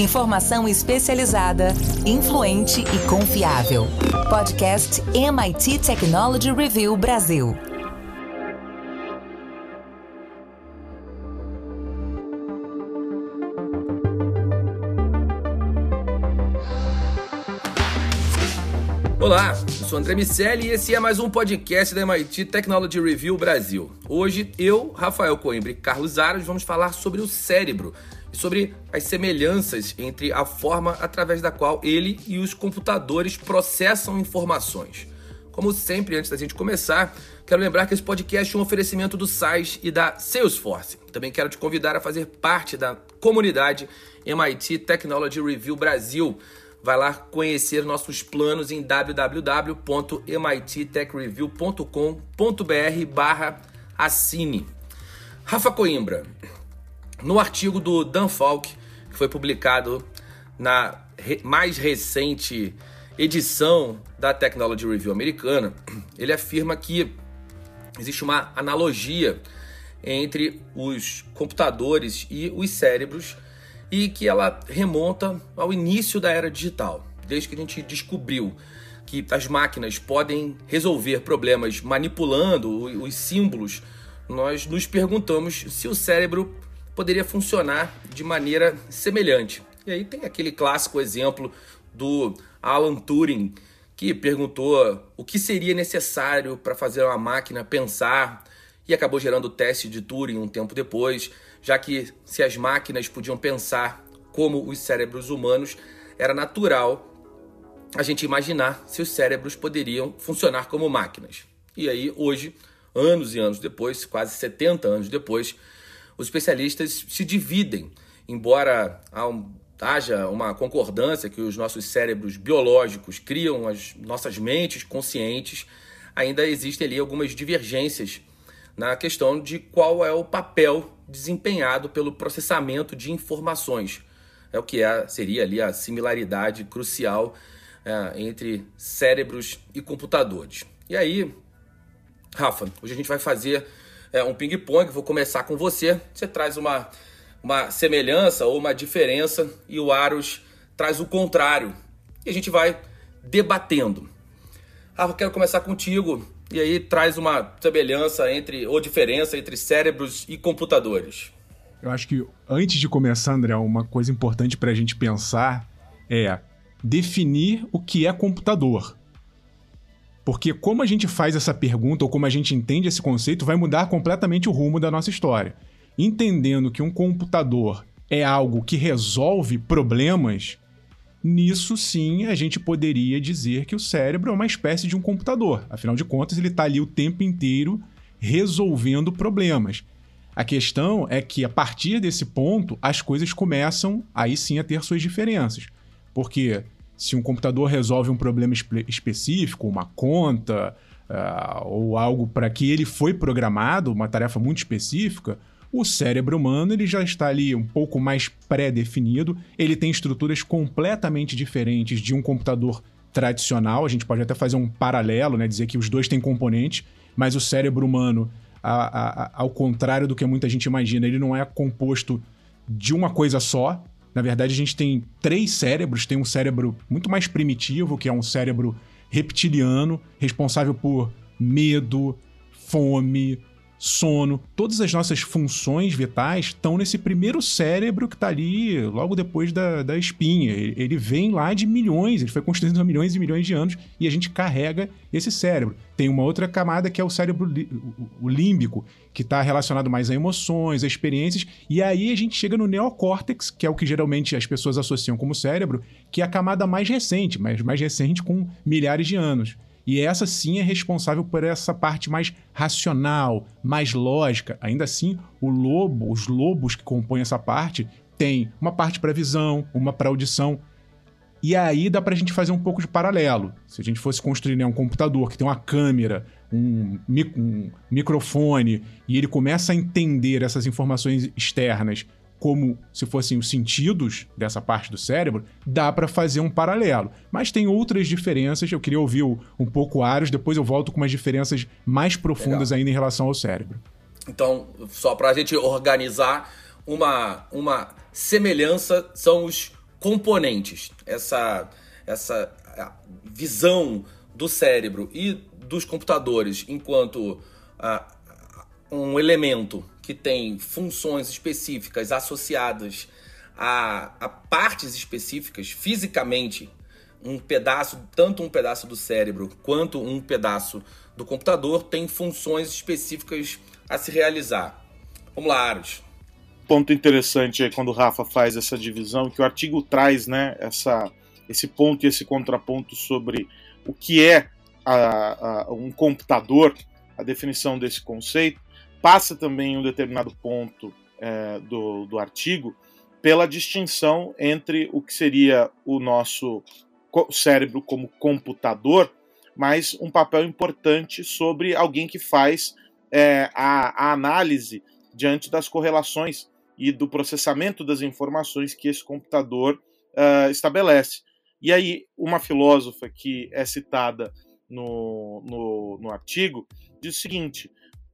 Informação especializada, influente e confiável. Podcast MIT Technology Review Brasil. Olá, eu sou André Miceli e esse é mais um podcast da MIT Technology Review Brasil. Hoje eu, Rafael Coimbra e Carlos Aros vamos falar sobre o cérebro e sobre as semelhanças entre a forma através da qual ele e os computadores processam informações. Como sempre, antes da gente começar, quero lembrar que esse podcast é um oferecimento do SAIS e da Salesforce. Também quero te convidar a fazer parte da comunidade MIT Technology Review Brasil vai lá conhecer nossos planos em www.mittechreview.com.br barra assine. Rafa Coimbra, no artigo do Dan Falk, que foi publicado na mais recente edição da Technology Review americana, ele afirma que existe uma analogia entre os computadores e os cérebros e que ela remonta ao início da era digital, desde que a gente descobriu que as máquinas podem resolver problemas manipulando os símbolos, nós nos perguntamos se o cérebro poderia funcionar de maneira semelhante. E aí tem aquele clássico exemplo do Alan Turing, que perguntou o que seria necessário para fazer uma máquina pensar e acabou gerando o teste de Turing um tempo depois já que se as máquinas podiam pensar como os cérebros humanos, era natural a gente imaginar se os cérebros poderiam funcionar como máquinas. E aí, hoje, anos e anos depois, quase 70 anos depois, os especialistas se dividem, embora haja uma concordância que os nossos cérebros biológicos criam as nossas mentes conscientes, ainda existem ali algumas divergências na questão de qual é o papel desempenhado pelo processamento de informações. É o que é, seria ali a similaridade crucial é, entre cérebros e computadores. E aí, Rafa, hoje a gente vai fazer é, um ping-pong. Vou começar com você. Você traz uma, uma semelhança ou uma diferença e o Aros traz o contrário. E a gente vai debatendo. Rafa, quero começar contigo e aí traz uma semelhança entre ou diferença entre cérebros e computadores. Eu acho que antes de começar, André, uma coisa importante para a gente pensar é definir o que é computador. Porque como a gente faz essa pergunta ou como a gente entende esse conceito vai mudar completamente o rumo da nossa história. Entendendo que um computador é algo que resolve problemas, Nisso sim, a gente poderia dizer que o cérebro é uma espécie de um computador. Afinal de contas, ele está ali o tempo inteiro resolvendo problemas. A questão é que a partir desse ponto, as coisas começam aí sim a ter suas diferenças. Porque se um computador resolve um problema espe específico, uma conta, uh, ou algo para que ele foi programado, uma tarefa muito específica, o cérebro humano ele já está ali um pouco mais pré-definido, ele tem estruturas completamente diferentes de um computador tradicional. A gente pode até fazer um paralelo, né, dizer que os dois têm componentes, mas o cérebro humano, a, a, ao contrário do que muita gente imagina, ele não é composto de uma coisa só. Na verdade, a gente tem três cérebros. Tem um cérebro muito mais primitivo, que é um cérebro reptiliano, responsável por medo, fome, sono, todas as nossas funções vitais estão nesse primeiro cérebro que está ali logo depois da, da espinha. Ele vem lá de milhões, ele foi construído há milhões e milhões de anos e a gente carrega esse cérebro. Tem uma outra camada que é o cérebro o límbico, que está relacionado mais a emoções, a experiências, e aí a gente chega no neocórtex, que é o que geralmente as pessoas associam como cérebro, que é a camada mais recente, mas mais recente com milhares de anos. E essa sim é responsável por essa parte mais racional, mais lógica. Ainda assim, o lobo, os lobos que compõem essa parte, tem uma parte para visão, uma para audição. E aí dá para a gente fazer um pouco de paralelo. Se a gente fosse construir né, um computador que tem uma câmera, um, um microfone, e ele começa a entender essas informações externas como se fossem os sentidos dessa parte do cérebro, dá para fazer um paralelo. Mas tem outras diferenças, eu queria ouvir um pouco Aros, depois eu volto com umas diferenças mais profundas Legal. ainda em relação ao cérebro. Então, só para a gente organizar, uma, uma semelhança são os componentes, essa, essa visão do cérebro e dos computadores enquanto um elemento que tem funções específicas associadas a, a partes específicas fisicamente, um pedaço, tanto um pedaço do cérebro quanto um pedaço do computador tem funções específicas a se realizar. Vamos lá, Aros. Ponto interessante aí quando o Rafa faz essa divisão, que o artigo traz né, essa, esse ponto e esse contraponto sobre o que é a, a, um computador, a definição desse conceito, passa também um determinado ponto é, do, do artigo pela distinção entre o que seria o nosso cérebro como computador, mas um papel importante sobre alguém que faz é, a, a análise diante das correlações e do processamento das informações que esse computador uh, estabelece. E aí, uma filósofa que é citada no, no, no artigo diz o seguinte: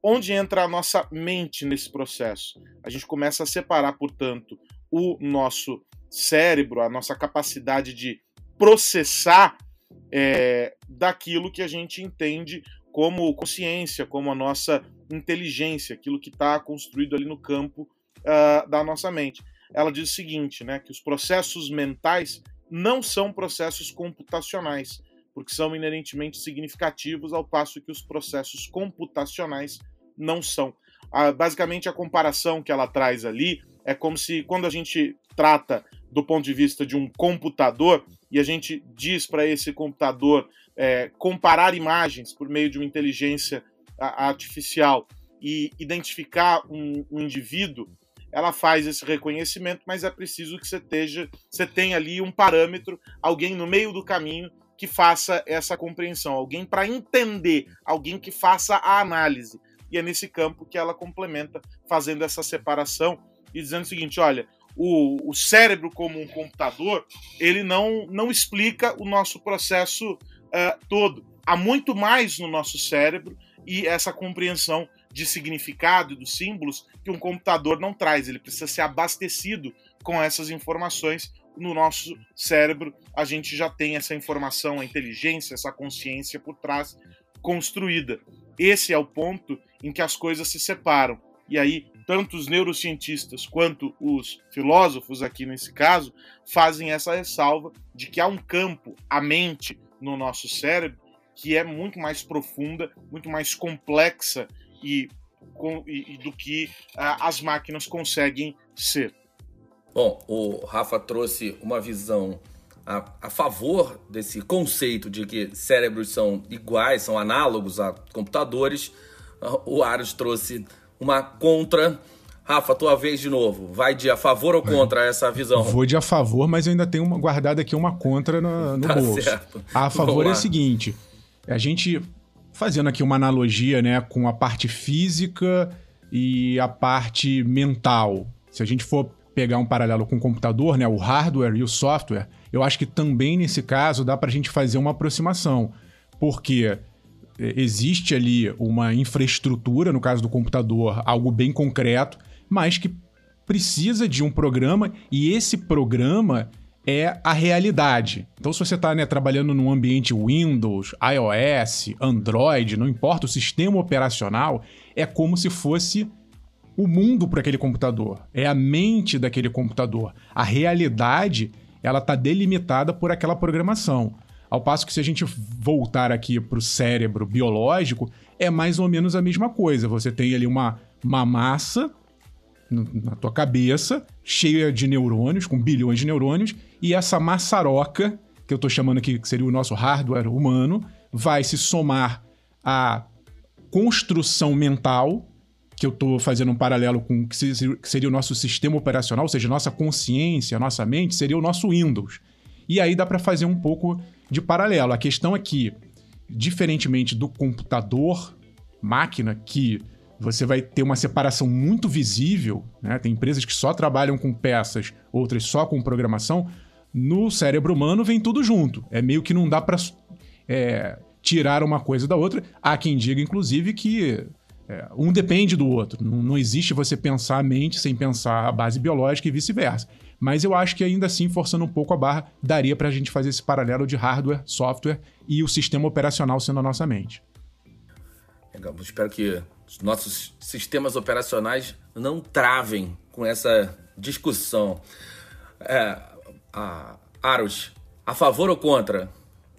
onde entra a nossa mente nesse processo? A gente começa a separar, portanto, o nosso cérebro, a nossa capacidade de processar é, daquilo que a gente entende como consciência, como a nossa inteligência, aquilo que está construído ali no campo uh, da nossa mente. Ela diz o seguinte, né, que os processos mentais não são processos computacionais, porque são inerentemente significativos, ao passo que os processos computacionais não são. Basicamente, a comparação que ela traz ali é como se, quando a gente trata do ponto de vista de um computador e a gente diz para esse computador é, comparar imagens por meio de uma inteligência artificial e identificar um, um, indivíduo, ela faz esse reconhecimento, mas é preciso que você, esteja, você tenha ali um parâmetro, alguém no meio do caminho que faça essa compreensão, alguém para entender, alguém que faça a análise. E é nesse campo que ela complementa, fazendo essa separação e dizendo o seguinte: olha, o, o cérebro como um computador, ele não, não explica o nosso processo uh, todo. Há muito mais no nosso cérebro e essa compreensão de significado e dos símbolos que um computador não traz. Ele precisa ser abastecido com essas informações. No nosso cérebro, a gente já tem essa informação, a inteligência, essa consciência por trás construída. Esse é o ponto em que as coisas se separam. E aí, tanto os neurocientistas quanto os filósofos, aqui nesse caso, fazem essa ressalva de que há um campo, a mente, no nosso cérebro, que é muito mais profunda, muito mais complexa e, com, e, e do que uh, as máquinas conseguem ser. Bom, o Rafa trouxe uma visão a, a, favor desse conceito de que cérebros são iguais, são análogos a computadores. O Aros trouxe uma contra. Rafa, tua vez de novo. Vai de a favor ou contra é. essa visão? Vou de a favor, mas eu ainda tenho uma, guardada aqui uma contra no, no tá bolso. Certo. A favor é o seguinte: a gente fazendo aqui uma analogia, né, com a parte física e a parte mental. Se a gente for pegar um paralelo com o computador, né, o hardware e o software, eu acho que também nesse caso dá para a gente fazer uma aproximação, porque é, existe ali uma infraestrutura, no caso do computador, algo bem concreto, mas que precisa de um programa e esse programa é a realidade. Então, se você está né, trabalhando num ambiente Windows, iOS, Android, não importa o sistema operacional, é como se fosse o mundo para aquele computador. É a mente daquele computador. A realidade ela está delimitada por aquela programação. Ao passo que se a gente voltar aqui para o cérebro biológico, é mais ou menos a mesma coisa. Você tem ali uma, uma massa na tua cabeça, cheia de neurônios, com bilhões de neurônios, e essa maçaroca, que eu estou chamando aqui que seria o nosso hardware humano, vai se somar à construção mental, que eu estou fazendo um paralelo com o que seria o nosso sistema operacional, ou seja, nossa consciência, nossa mente, seria o nosso Windows. E aí dá para fazer um pouco de paralelo. A questão é que, diferentemente do computador, máquina, que você vai ter uma separação muito visível, né? tem empresas que só trabalham com peças, outras só com programação. No cérebro humano vem tudo junto. É meio que não dá para é, tirar uma coisa da outra. Há quem diga, inclusive, que é, um depende do outro. Não, não existe você pensar a mente sem pensar a base biológica e vice-versa. Mas eu acho que ainda assim, forçando um pouco a barra, daria para a gente fazer esse paralelo de hardware, software e o sistema operacional sendo a nossa mente. Legal, espero que os nossos sistemas operacionais não travem com essa discussão. É, a, Aros, a favor ou contra?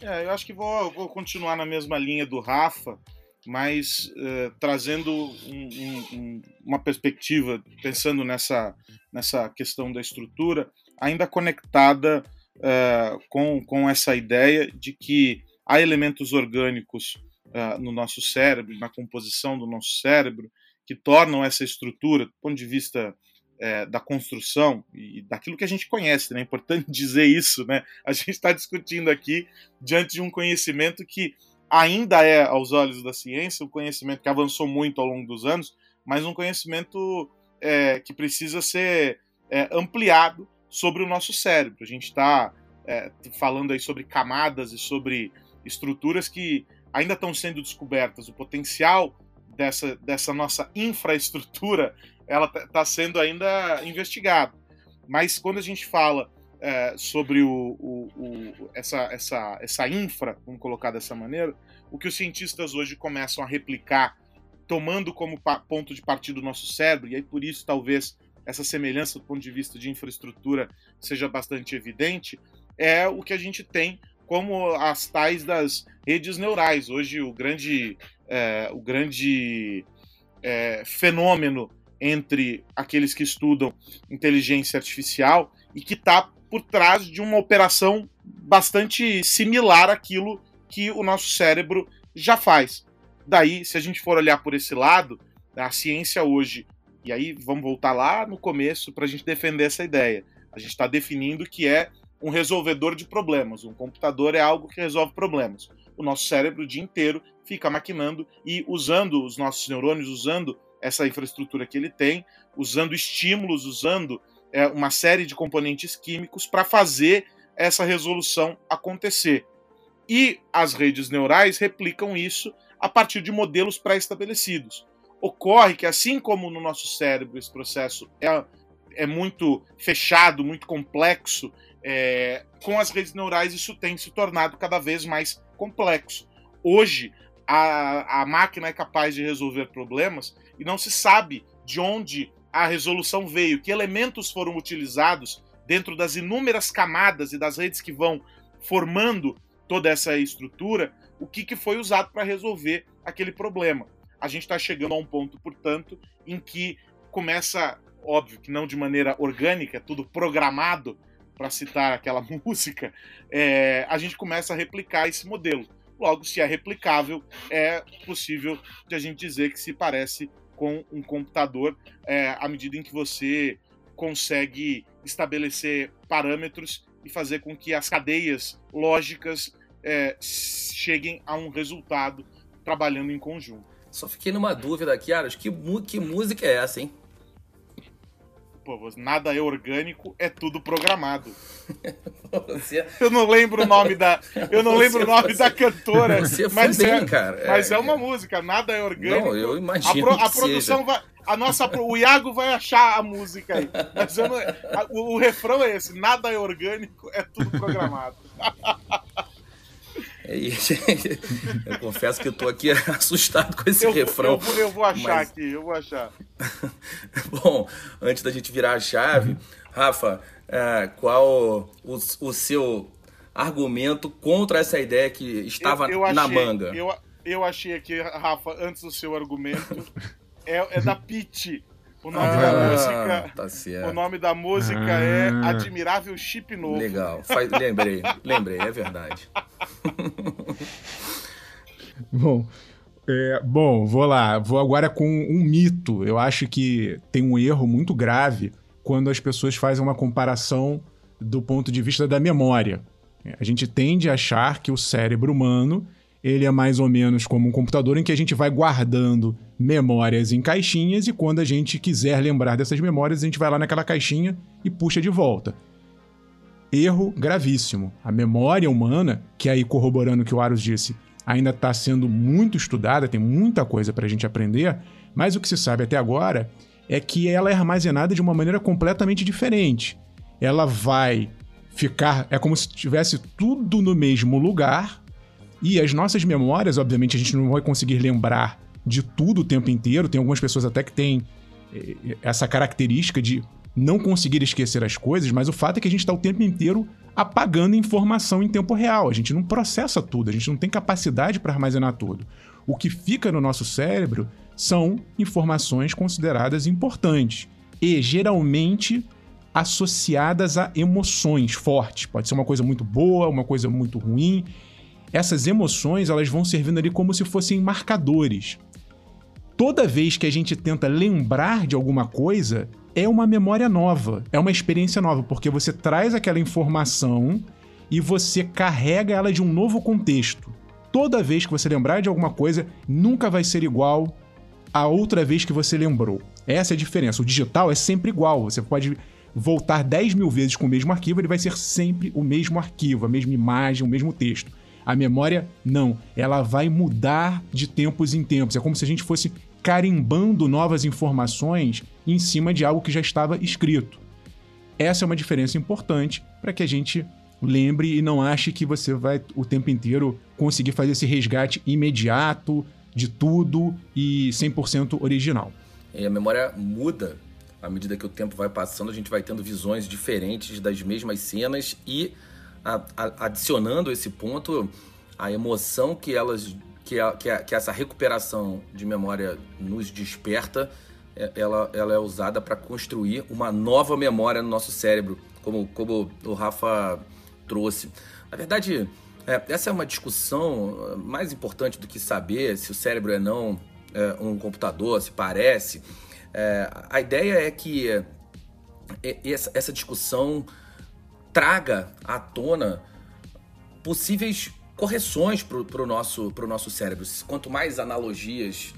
É, eu acho que vou, vou continuar na mesma linha do Rafa, mas uh, trazendo um, um, uma perspectiva, pensando nessa, nessa questão da estrutura, ainda conectada uh, com, com essa ideia de que há elementos orgânicos uh, no nosso cérebro, na composição do nosso cérebro, que tornam essa estrutura, do ponto de vista é, da construção e daquilo que a gente conhece, né? É importante dizer isso, né? A gente está discutindo aqui diante de um conhecimento que ainda é, aos olhos da ciência, um conhecimento que avançou muito ao longo dos anos, mas um conhecimento é, que precisa ser é, ampliado sobre o nosso cérebro. A gente está é, falando aí sobre camadas e sobre estruturas que ainda estão sendo descobertas. O potencial dessa, dessa nossa infraestrutura ela está tá sendo ainda investigada. Mas quando a gente fala é, sobre o, o, o, essa, essa, essa infra, vamos colocar dessa maneira, o que os cientistas hoje começam a replicar, tomando como ponto de partida o nosso cérebro, e aí por isso talvez essa semelhança do ponto de vista de infraestrutura seja bastante evidente, é o que a gente tem como as tais das redes neurais. Hoje o grande, é, o grande é, fenômeno entre aqueles que estudam inteligência artificial e que está por trás de uma operação bastante similar àquilo que o nosso cérebro já faz. Daí, se a gente for olhar por esse lado, a ciência hoje, e aí vamos voltar lá no começo para a gente defender essa ideia. A gente está definindo que é um resolvedor de problemas. Um computador é algo que resolve problemas. O nosso cérebro o dia inteiro fica maquinando e usando os nossos neurônios, usando essa infraestrutura que ele tem, usando estímulos, usando é, uma série de componentes químicos para fazer essa resolução acontecer. E as redes neurais replicam isso a partir de modelos pré-estabelecidos. Ocorre que, assim como no nosso cérebro esse processo é, é muito fechado, muito complexo, é, com as redes neurais isso tem se tornado cada vez mais complexo. Hoje, a, a máquina é capaz de resolver problemas e não se sabe de onde a resolução veio, que elementos foram utilizados dentro das inúmeras camadas e das redes que vão formando toda essa estrutura, o que, que foi usado para resolver aquele problema. A gente está chegando a um ponto, portanto, em que começa, óbvio que não de maneira orgânica, é tudo programado, para citar aquela música, é, a gente começa a replicar esse modelo. Logo, se é replicável, é possível de a gente dizer que se parece com um computador é, à medida em que você consegue estabelecer parâmetros e fazer com que as cadeias lógicas é, cheguem a um resultado trabalhando em conjunto. Só fiquei numa dúvida aqui, Aras, que, que música é essa, hein? Pô, nada é orgânico, é tudo programado. Você... Eu não lembro o nome da. Eu não lembro o nome da cantora. Você mas bem, é, cara. Mas é... é uma música, nada é orgânico. Não, eu imagino. A, pro, a produção seja. vai. A nossa, o Iago vai achar a música aí. Mas não, a, o, o refrão é esse: nada é orgânico, é tudo programado. É eu confesso que eu tô aqui assustado com esse eu, refrão. Eu, eu, vou achar mas... aqui, eu vou achar. Bom, antes da gente virar a chave, Rafa, é, qual o, o, seu argumento contra essa ideia que estava achei, na manga? Eu, eu achei aqui, Rafa, antes do seu argumento, é, é da Pete. O nome ah, da música. Tá o nome da música é ah. é Admirável Chip Novo. Legal. Faz, lembrei, lembrei, é verdade. bom, é, bom, vou lá. Vou agora com um mito. Eu acho que tem um erro muito grave quando as pessoas fazem uma comparação do ponto de vista da memória. A gente tende a achar que o cérebro humano ele é mais ou menos como um computador em que a gente vai guardando memórias em caixinhas e quando a gente quiser lembrar dessas memórias, a gente vai lá naquela caixinha e puxa de volta. Erro gravíssimo. A memória humana, que aí corroborando o que o Aros disse, ainda está sendo muito estudada, tem muita coisa para a gente aprender, mas o que se sabe até agora é que ela é armazenada de uma maneira completamente diferente. ela vai ficar. É como se tivesse tudo no mesmo lugar. E as nossas memórias, obviamente, a gente não vai conseguir lembrar de tudo o tempo inteiro. Tem algumas pessoas até que têm eh, essa característica de não conseguir esquecer as coisas, mas o fato é que a gente está o tempo inteiro apagando informação em tempo real. A gente não processa tudo, a gente não tem capacidade para armazenar tudo. O que fica no nosso cérebro são informações consideradas importantes e geralmente associadas a emoções fortes. Pode ser uma coisa muito boa, uma coisa muito ruim. Essas emoções, elas vão servindo ali como se fossem marcadores. Toda vez que a gente tenta lembrar de alguma coisa, é uma memória nova, é uma experiência nova, porque você traz aquela informação e você carrega ela de um novo contexto. Toda vez que você lembrar de alguma coisa, nunca vai ser igual a outra vez que você lembrou. Essa é a diferença. O digital é sempre igual. Você pode voltar 10 mil vezes com o mesmo arquivo, ele vai ser sempre o mesmo arquivo, a mesma imagem, o mesmo texto. A memória, não. Ela vai mudar de tempos em tempos. É como se a gente fosse carimbando novas informações em cima de algo que já estava escrito. Essa é uma diferença importante para que a gente lembre e não ache que você vai o tempo inteiro conseguir fazer esse resgate imediato de tudo e 100% original. E a memória muda à medida que o tempo vai passando, a gente vai tendo visões diferentes das mesmas cenas e a, a, adicionando esse ponto, a emoção que elas que, a, que, que, essa recuperação de memória nos desperta, é, ela, ela é usada para construir uma nova memória no nosso cérebro, como, como o Rafa trouxe. Na verdade, é, essa é uma discussão mais importante do que saber se o cérebro é não é, um computador, se parece. É, a ideia é que é, essa, essa discussão traga à tona possíveis correções para o nosso, nosso cérebro. Quanto mais analogias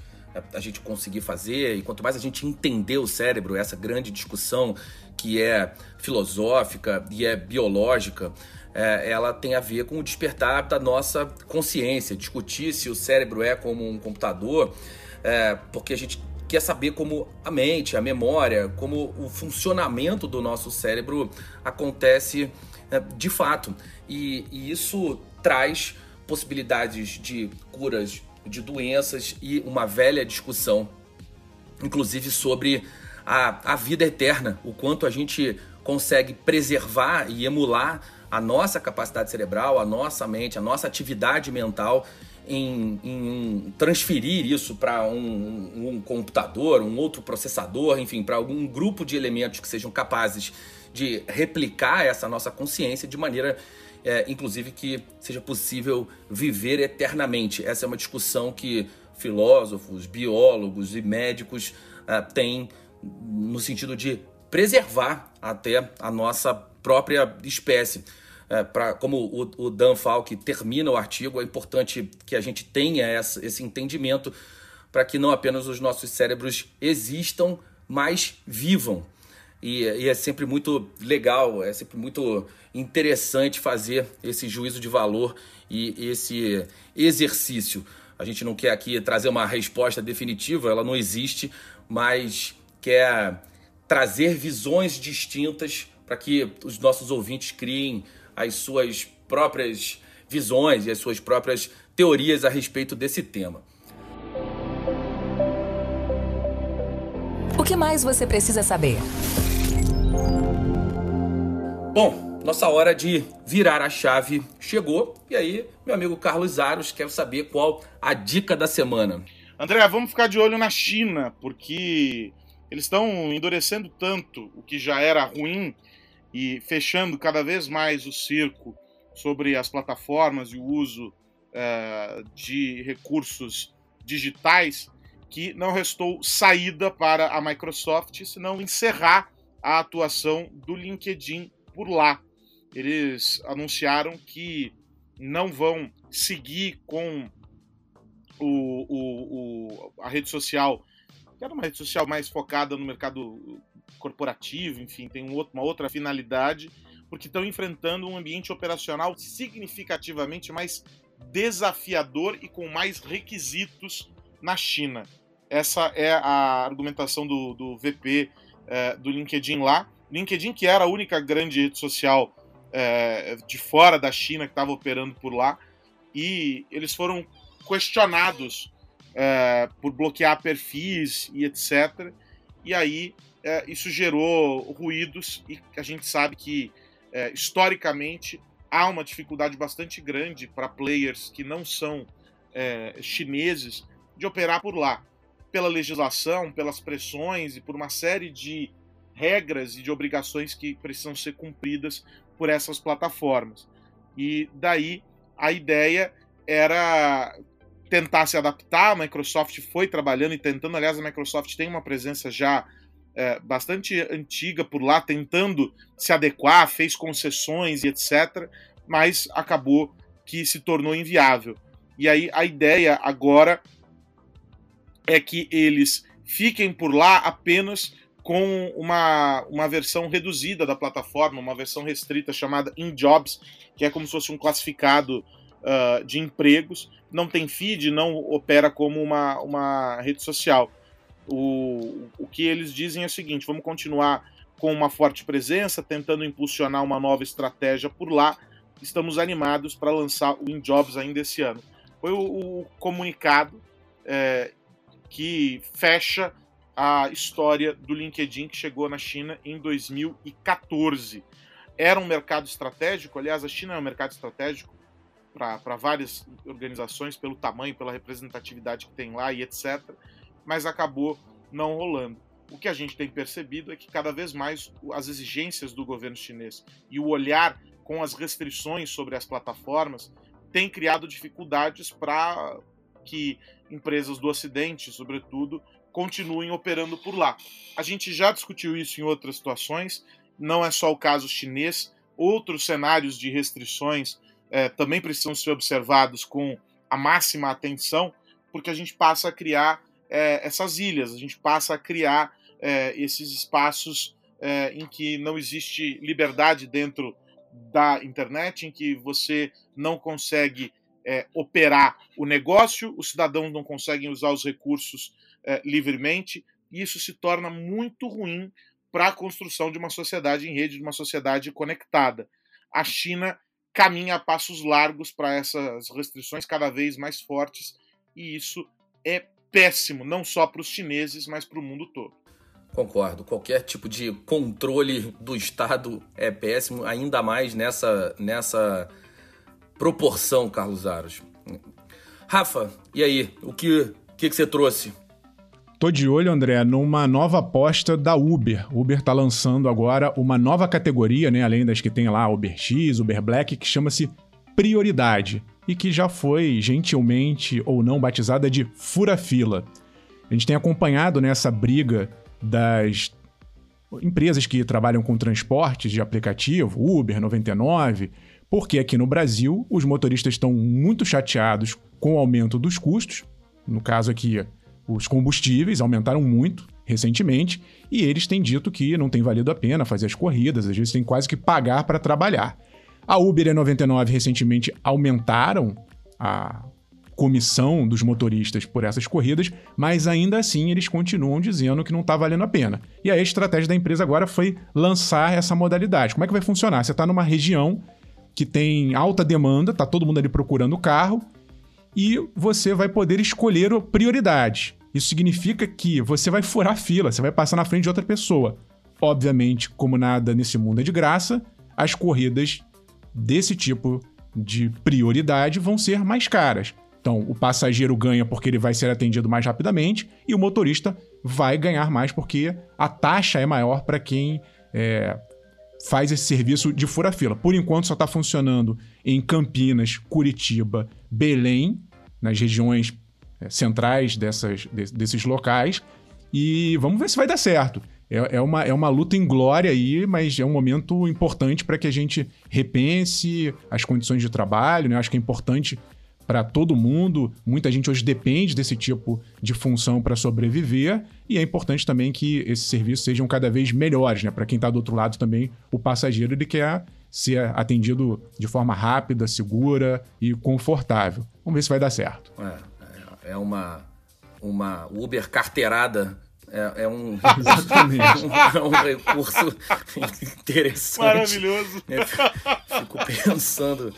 a gente conseguir fazer e quanto mais a gente entender o cérebro, essa grande discussão que é filosófica e é biológica, é, ela tem a ver com o despertar da nossa consciência, discutir se o cérebro é como um computador, é, porque a gente quer saber como a mente, a memória, como o funcionamento do nosso cérebro acontece é, de fato. E, e isso traz possibilidades de curas de doenças e uma velha discussão, inclusive sobre a, a vida eterna, o quanto a gente consegue preservar e emular a nossa capacidade cerebral, a nossa mente, a nossa atividade mental em, em transferir isso para um, um, computador, um outro processador, enfim, para algum grupo de elementos que sejam capazes de replicar essa nossa consciência de maneira, é, inclusive, que seja possível viver eternamente. Essa é uma discussão que filósofos, biólogos e médicos é, têm no sentido de preservar até a nossa própria espécie. É, pra, como o, o, Dan Falk termina o artigo, é importante que a gente tenha essa, esse entendimento para que não apenas os nossos cérebros existam, mas vivam. E, e, é sempre muito legal, é sempre muito interessante fazer esse juízo de valor e esse exercício. A gente não quer aqui trazer uma resposta definitiva, ela não existe, mas quer trazer visões distintas para que os nossos ouvintes criem as suas próprias visões e as suas próprias teorias a respeito desse tema. O que mais você precisa saber? Bom, nossa hora de virar a chave chegou. E aí, meu amigo Carlos Aros, quero saber qual a dica da semana. André, vamos ficar de olho na China, porque eles estão endurecendo tanto o que já era ruim e fechando cada vez mais o circo sobre as plataformas e o uso uh, de recursos digitais, que não restou saída para a Microsoft senão encerrar a atuação do LinkedIn por lá. Eles anunciaram que não vão seguir com o, o, o, a rede social, que era uma rede social mais focada no mercado corporativo, enfim, tem um outro, uma outra finalidade, porque estão enfrentando um ambiente operacional significativamente mais desafiador e com mais requisitos na China. Essa é a argumentação do, do VP é, do LinkedIn lá. LinkedIn, que era a única grande rede social é, de fora da China que estava operando por lá, e eles foram questionados é, por bloquear perfis e etc. E aí é, isso gerou ruídos e a gente sabe que é, historicamente há uma dificuldade bastante grande para players que não são é, chineses de operar por lá, pela legislação, pelas pressões e por uma série de regras e de obrigações que precisam ser cumpridas por essas plataformas. E daí a ideia era tentar se adaptar. A Microsoft foi trabalhando e tentando. Aliás, a Microsoft tem uma presença já é, bastante antiga por lá, tentando se adequar, fez concessões e etc. Mas acabou que se tornou inviável. E aí a ideia agora é que eles fiquem por lá apenas com uma, uma versão reduzida da plataforma, uma versão restrita chamada InJobs, que é como se fosse um classificado uh, de empregos, não tem feed, não opera como uma, uma rede social. O, o que eles dizem é o seguinte: vamos continuar com uma forte presença, tentando impulsionar uma nova estratégia por lá. Estamos animados para lançar o InJobs ainda esse ano. Foi o, o comunicado é, que fecha a história do LinkedIn que chegou na China em 2014. Era um mercado estratégico, aliás, a China é um mercado estratégico para várias organizações, pelo tamanho, pela representatividade que tem lá e etc., mas acabou não rolando. O que a gente tem percebido é que cada vez mais as exigências do governo chinês e o olhar com as restrições sobre as plataformas tem criado dificuldades para que empresas do Ocidente, sobretudo, continuem operando por lá. A gente já discutiu isso em outras situações, não é só o caso chinês, outros cenários de restrições é, também precisam ser observados com a máxima atenção, porque a gente passa a criar é, essas ilhas, a gente passa a criar é, esses espaços em que não existe liberdade dentro da internet, em que você não consegue operar o negócio, os cidadãos não conseguem usar os recursos é, livremente, e isso se torna muito ruim para a construção de uma sociedade em rede, de uma sociedade conectada. A China caminha a passos largos para essas restrições cada vez mais fortes, e isso é péssimo, não só para os chineses, mas para o mundo todo. Concordo. Qualquer tipo de controle do Estado é péssimo, ainda mais nessa, nessa proporção, Carlos Aros. Rafa, e aí? O que, que, que você trouxe Tô de olho, André, numa nova aposta da Uber. Uber está lançando agora uma nova categoria, né, além das que tem lá Uber X, Uber Black, que chama-se Prioridade e que já foi gentilmente ou não batizada de fura-fila. A gente tem acompanhado nessa briga das empresas que trabalham com transportes de aplicativo, Uber, 99, porque aqui no Brasil os motoristas estão muito chateados com o aumento dos custos. No caso aqui, os combustíveis aumentaram muito recentemente e eles têm dito que não tem valido a pena fazer as corridas, às vezes tem quase que pagar para trabalhar. A Uber e a 99 recentemente aumentaram a comissão dos motoristas por essas corridas, mas ainda assim eles continuam dizendo que não está valendo a pena. E a estratégia da empresa agora foi lançar essa modalidade. Como é que vai funcionar? Você está numa região que tem alta demanda, tá todo mundo ali procurando carro, e você vai poder escolher prioridade. Isso significa que você vai furar a fila, você vai passar na frente de outra pessoa. Obviamente, como nada nesse mundo é de graça, as corridas desse tipo de prioridade vão ser mais caras. Então, o passageiro ganha porque ele vai ser atendido mais rapidamente e o motorista vai ganhar mais porque a taxa é maior para quem é, faz esse serviço de fura-fila. Por enquanto, só está funcionando em Campinas, Curitiba, Belém, nas regiões centrais dessas, desses locais. E vamos ver se vai dar certo. É, é, uma, é uma luta em glória aí, mas é um momento importante para que a gente repense as condições de trabalho. Né? Acho que é importante para todo mundo. Muita gente hoje depende desse tipo de função para sobreviver. E é importante também que esses serviços sejam cada vez melhores. Né? Para quem está do outro lado também, o passageiro ele quer ser atendido de forma rápida, segura e confortável. Vamos ver se vai dar certo. É, é uma, uma Uber carteirada É, é um, é um recurso interessante. Maravilhoso. É, fico pensando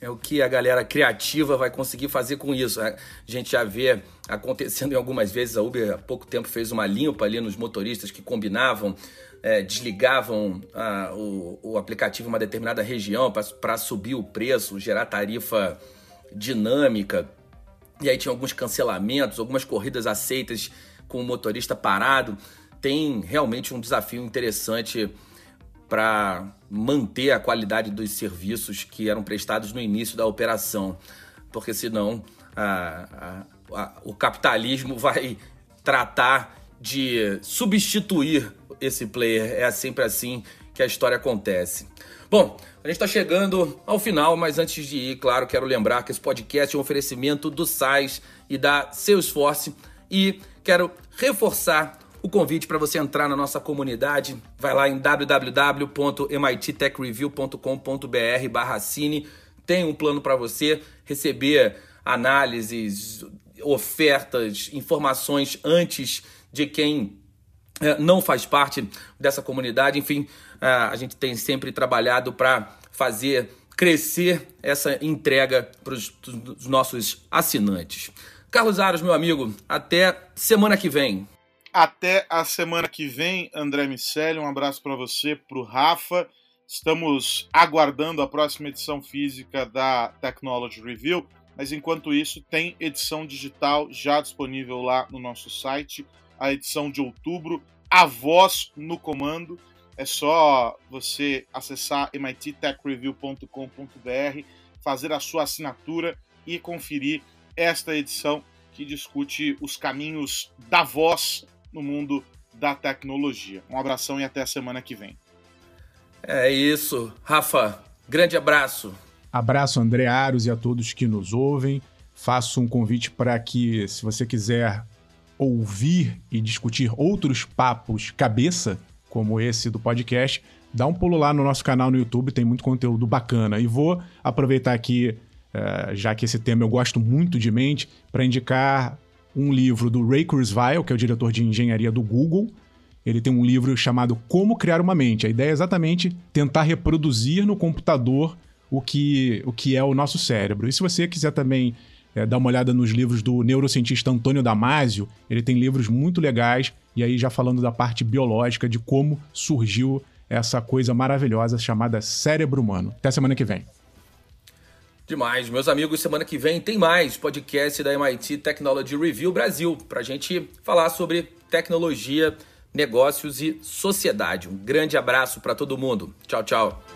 é o que a galera criativa vai conseguir fazer com isso. A gente já vê acontecendo em algumas vezes. A Uber há pouco tempo fez uma limpa ali nos motoristas que combinavam, é, desligavam a, o, o, aplicativo em uma determinada região para subir o preço, gerar tarifa dinâmica. E aí tinha alguns cancelamentos, algumas corridas aceitas com o motorista parado. Tem realmente um desafio interessante para manter a qualidade dos serviços que eram prestados no início da operação, porque senão a, a, a, o capitalismo vai tratar de substituir esse player. É sempre assim que a história acontece. Bom, a gente está chegando ao final, mas antes de ir, claro, quero lembrar que esse podcast é um oferecimento do SAIS e da Salesforce e quero reforçar o convite para você entrar na nossa comunidade. Vai lá em www.mittechreview.com.br barra cine. Tem um plano para você receber análises, ofertas, informações antes de quem é, não faz parte dessa comunidade. Enfim, a gente tem sempre trabalhado para fazer crescer essa entrega para os nossos assinantes. Carlos Aros, meu amigo, até semana que vem. Até a semana que vem, André Miceli. Um abraço para você, para o Rafa. Estamos aguardando a próxima edição física da Technology Review, mas enquanto isso, tem edição digital já disponível lá no nosso site, a edição de outubro, a voz no comando. É só você acessar mittechreview.com.br, fazer a sua assinatura e conferir esta edição que discute os caminhos da voz no mundo da tecnologia. Um abração e até a semana que vem. É isso. Rafa, grande abraço. Abraço, André Aros e a todos que nos ouvem. Faço um convite para que, se você quiser ouvir e discutir outros papos cabeça, como esse do podcast, dá um pulo lá no nosso canal no YouTube, tem muito conteúdo bacana. E vou aproveitar aqui, eh, já que esse tema eu gosto muito de mente, para indicar um livro do Ray Kurzweil, que é o diretor de engenharia do Google. Ele tem um livro chamado Como Criar uma Mente. A ideia é exatamente tentar reproduzir no computador o que, o que é o nosso cérebro. E se você quiser também é, dar uma olhada nos livros do neurocientista Antônio Damasio, ele tem livros muito legais, e aí já falando da parte biológica, de como surgiu essa coisa maravilhosa chamada cérebro humano. Até semana que vem. Demais. Meus amigos, semana que vem tem mais podcast da MIT Technology Review Brasil para a gente falar sobre tecnologia, negócios e sociedade. Um grande abraço para todo mundo. Tchau, tchau.